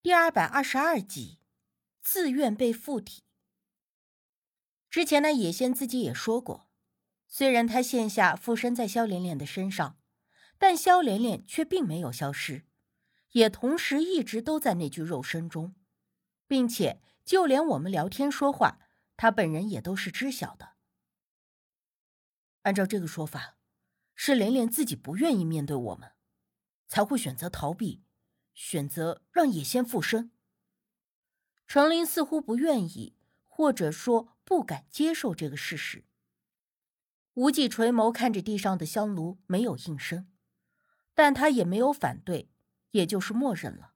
第二百二十二集，自愿被附体。之前呢野仙自己也说过，虽然他现下附身在萧连连的身上，但萧连连却并没有消失，也同时一直都在那具肉身中，并且就连我们聊天说话，他本人也都是知晓的。按照这个说法，是连连自己不愿意面对我们，才会选择逃避。选择让野仙附身，程林似乎不愿意，或者说不敢接受这个事实。无忌垂眸看着地上的香炉，没有应声，但他也没有反对，也就是默认了。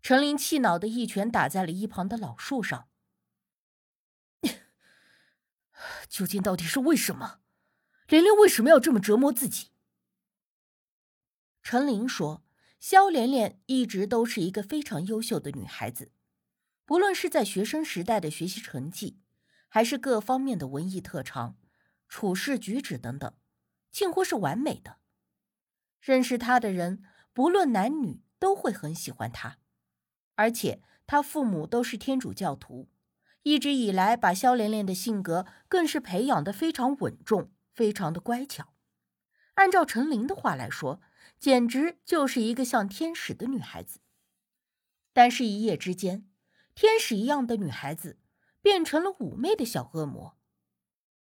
程林气恼的一拳打在了一旁的老树上。究竟到底是为什么？玲玲为什么要这么折磨自己？陈琳说。肖莲莲一直都是一个非常优秀的女孩子，不论是在学生时代的学习成绩，还是各方面的文艺特长、处事举止等等，近乎是完美的。认识她的人，不论男女，都会很喜欢她。而且她父母都是天主教徒，一直以来把肖莲莲的性格更是培养的非常稳重，非常的乖巧。按照陈琳的话来说。简直就是一个像天使的女孩子，但是，一夜之间，天使一样的女孩子变成了妩媚的小恶魔。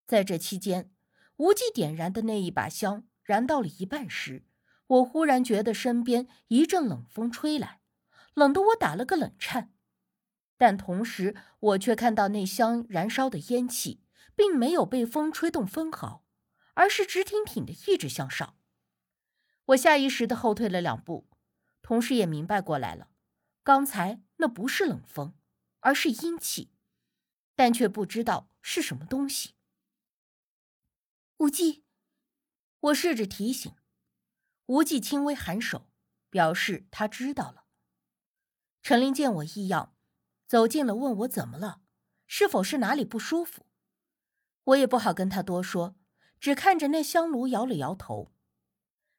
在这期间，无忌点燃的那一把香燃到了一半时，我忽然觉得身边一阵冷风吹来，冷得我打了个冷颤。但同时，我却看到那香燃烧的烟气并没有被风吹动分毫，而是直挺挺的一直向上。我下意识的后退了两步，同时也明白过来了，刚才那不是冷风，而是阴气，但却不知道是什么东西。无忌，我试着提醒，无忌轻微颔首，表示他知道了。陈琳见我异样，走近了，问我怎么了，是否是哪里不舒服？我也不好跟他多说，只看着那香炉摇了摇头。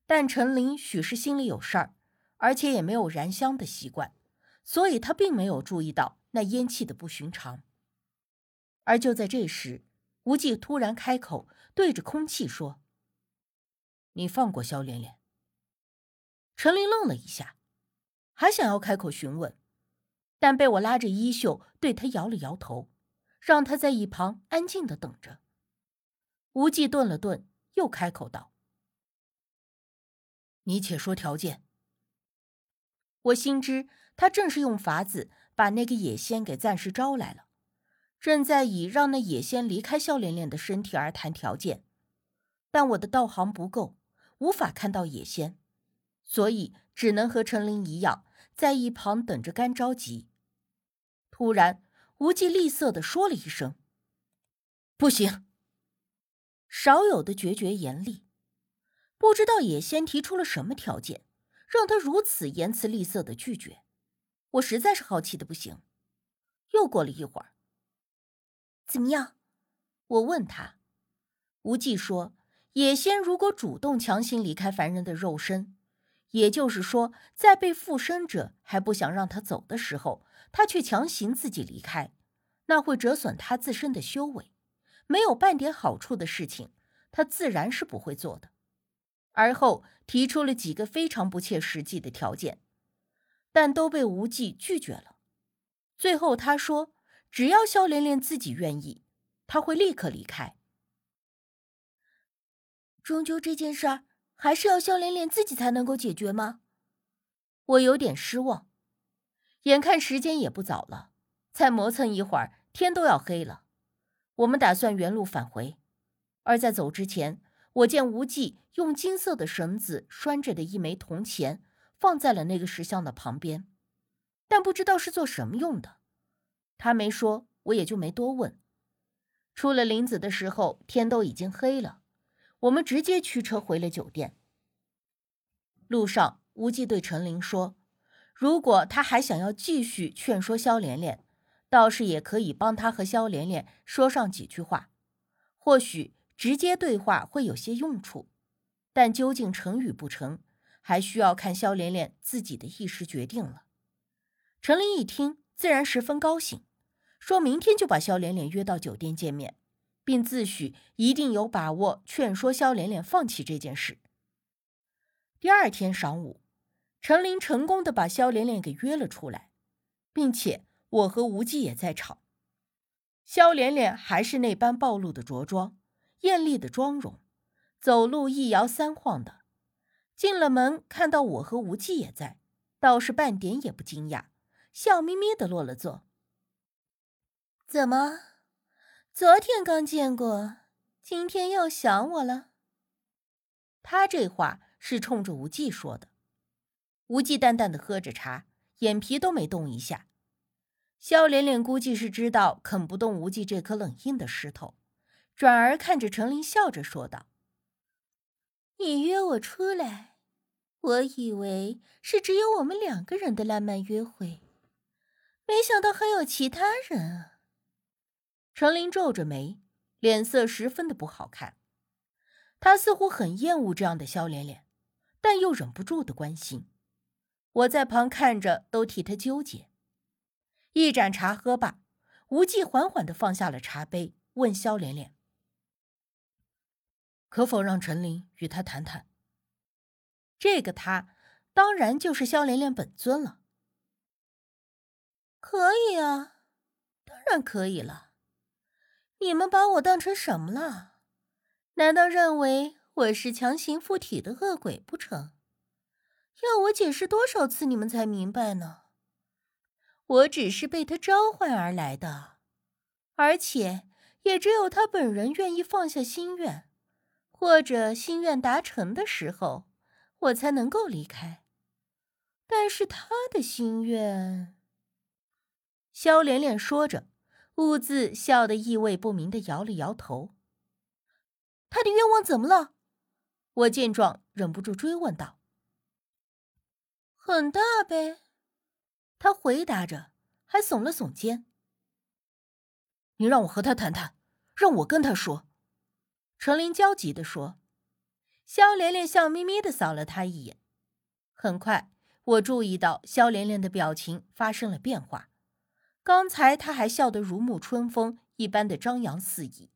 但陈琳许是心里有事儿，而且也没有燃香的习惯，所以他并没有注意到那烟气的不寻常。而就在这时，无忌突然开口，对着空气说：“你放过萧连连。”陈琳愣了一下，还想要开口询问，但被我拉着衣袖，对他摇了摇头，让他在一旁安静的等着。无忌顿了顿，又开口道。你且说条件。我心知他正是用法子把那个野仙给暂时招来了，正在以让那野仙离开笑脸脸的身体而谈条件。但我的道行不够，无法看到野仙，所以只能和陈琳一样，在一旁等着干着急。突然，无忌厉色的说了一声：“不行。”少有的决绝严厉。不知道野仙提出了什么条件，让他如此言辞厉色的拒绝。我实在是好奇的不行。又过了一会儿，怎么样？我问他。无忌说：“野仙如果主动强行离开凡人的肉身，也就是说，在被附身者还不想让他走的时候，他却强行自己离开，那会折损他自身的修为，没有半点好处的事情，他自然是不会做的。”而后提出了几个非常不切实际的条件，但都被无忌拒绝了。最后他说：“只要萧连连自己愿意，他会立刻离开。”终究这件事儿还是要萧连连自己才能够解决吗？我有点失望。眼看时间也不早了，再磨蹭一会儿天都要黑了。我们打算原路返回，而在走之前。我见无忌用金色的绳子拴着的一枚铜钱放在了那个石像的旁边，但不知道是做什么用的。他没说，我也就没多问。出了林子的时候，天都已经黑了，我们直接驱车回了酒店。路上，无忌对陈琳说：“如果他还想要继续劝说萧连连，倒是也可以帮他和萧连连说上几句话，或许。”直接对话会有些用处，但究竟成与不成，还需要看肖连连自己的意识决定了。陈琳一听，自然十分高兴，说明天就把肖连连约到酒店见面，并自诩一定有把握劝说肖连连放弃这件事。第二天晌午，陈琳成功的把肖连连给约了出来，并且我和无忌也在场。肖连连还是那般暴露的着装，艳丽的妆容，走路一摇三晃的。进了门，看到我和无忌也在，倒是半点也不惊讶，笑眯眯的落了座。怎么，昨天刚见过，今天又想我了？他这话是冲着无忌说的。无忌淡淡的喝着茶，眼皮都没动一下。肖连连估计是知道啃不动无忌这颗冷硬的石头，转而看着程琳，笑着说道。你约我出来，我以为是只有我们两个人的浪漫约会，没想到还有其他人啊。程琳皱着眉，脸色十分的不好看。他似乎很厌恶这样的肖连连，但又忍不住的关心。我在旁看着，都替他纠结。一盏茶喝罢，无忌缓缓的放下了茶杯，问肖连连。可否让陈琳与他谈谈？这个他，当然就是萧连连本尊了。可以啊，当然可以了。你们把我当成什么了？难道认为我是强行附体的恶鬼不成？要我解释多少次你们才明白呢？我只是被他召唤而来的，而且也只有他本人愿意放下心愿。或者心愿达成的时候，我才能够离开。但是他的心愿，萧连连说着，兀自笑得意味不明的摇了摇头。他的愿望怎么了？我见状，忍不住追问道。很大呗，他回答着，还耸了耸肩。你让我和他谈谈，让我跟他说。程琳焦急地说：“肖连连笑眯眯的扫了他一眼。很快，我注意到肖连连的表情发生了变化。刚才他还笑得如沐春风一般的张扬肆意，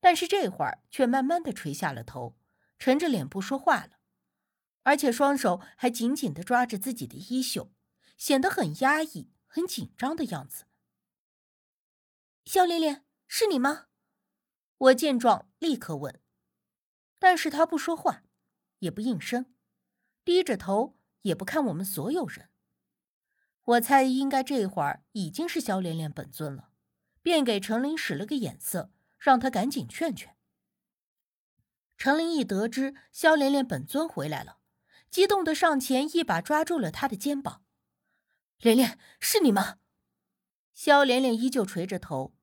但是这会儿却慢慢的垂下了头，沉着脸不说话了，而且双手还紧紧的抓着自己的衣袖，显得很压抑、很紧张的样子。肖连连，是你吗？”我见状，立刻问，但是他不说话，也不应声，低着头，也不看我们所有人。我猜应该这会儿已经是萧连连本尊了，便给程琳使了个眼色，让他赶紧劝劝。程琳一得知萧连连本尊回来了，激动的上前一把抓住了他的肩膀：“连连，是你吗？”萧连连依旧垂着头。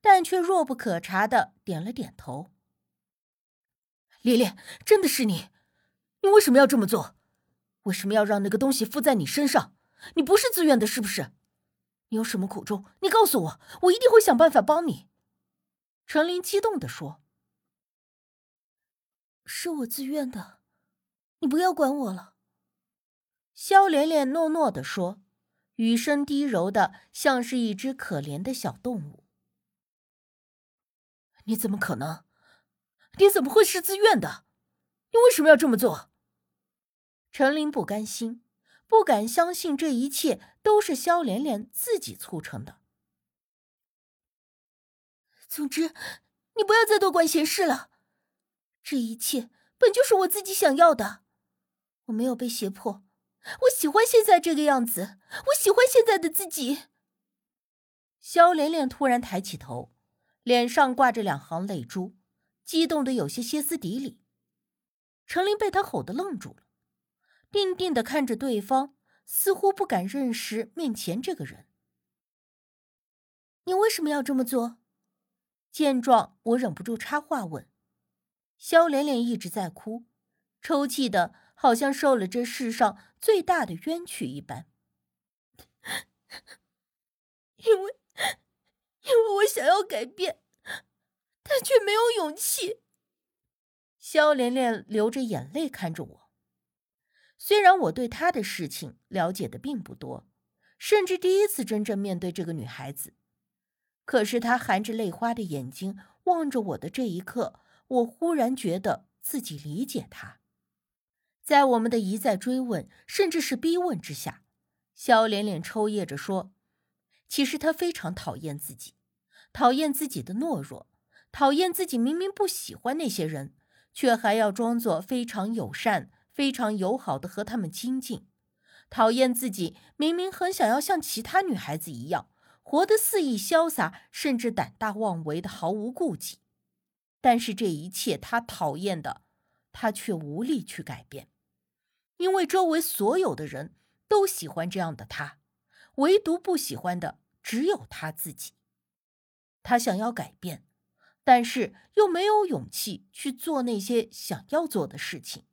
但却若不可察的点了点头。连连，真的是你？你为什么要这么做？为什么要让那个东西附在你身上？你不是自愿的，是不是？你有什么苦衷？你告诉我，我一定会想办法帮你。程琳激动的说：“是我自愿的，你不要管我了。”萧连连诺诺的说，语声低柔的，像是一只可怜的小动物。你怎么可能？你怎么会是自愿的？你为什么要这么做？陈琳不甘心，不敢相信这一切都是萧连连自己促成的。总之，你不要再多管闲事了。这一切本就是我自己想要的，我没有被胁迫，我喜欢现在这个样子，我喜欢现在的自己。萧连连突然抬起头。脸上挂着两行泪珠，激动的有些歇斯底里。程琳被他吼得愣住了，定定的看着对方，似乎不敢认识面前这个人。你为什么要这么做？见状，我忍不住插话问。肖连连一直在哭，抽泣的好像受了这世上最大的冤屈一般。因为。因 为我想要改变，但却没有勇气。肖连连流着眼泪看着我。虽然我对他的事情了解的并不多，甚至第一次真正面对这个女孩子。可是他含着泪花的眼睛望着我的这一刻，我忽然觉得自己理解他。在我们的一再追问，甚至是逼问之下，肖连连抽噎着说：“其实他非常讨厌自己，讨厌自己的懦弱，讨厌自己明明不喜欢那些人，却还要装作非常友善、非常友好的和他们亲近，讨厌自己明明很想要像其他女孩子一样。”活得肆意潇洒，甚至胆大妄为的毫无顾忌，但是这一切他讨厌的，他却无力去改变，因为周围所有的人都喜欢这样的他，唯独不喜欢的只有他自己。他想要改变，但是又没有勇气去做那些想要做的事情。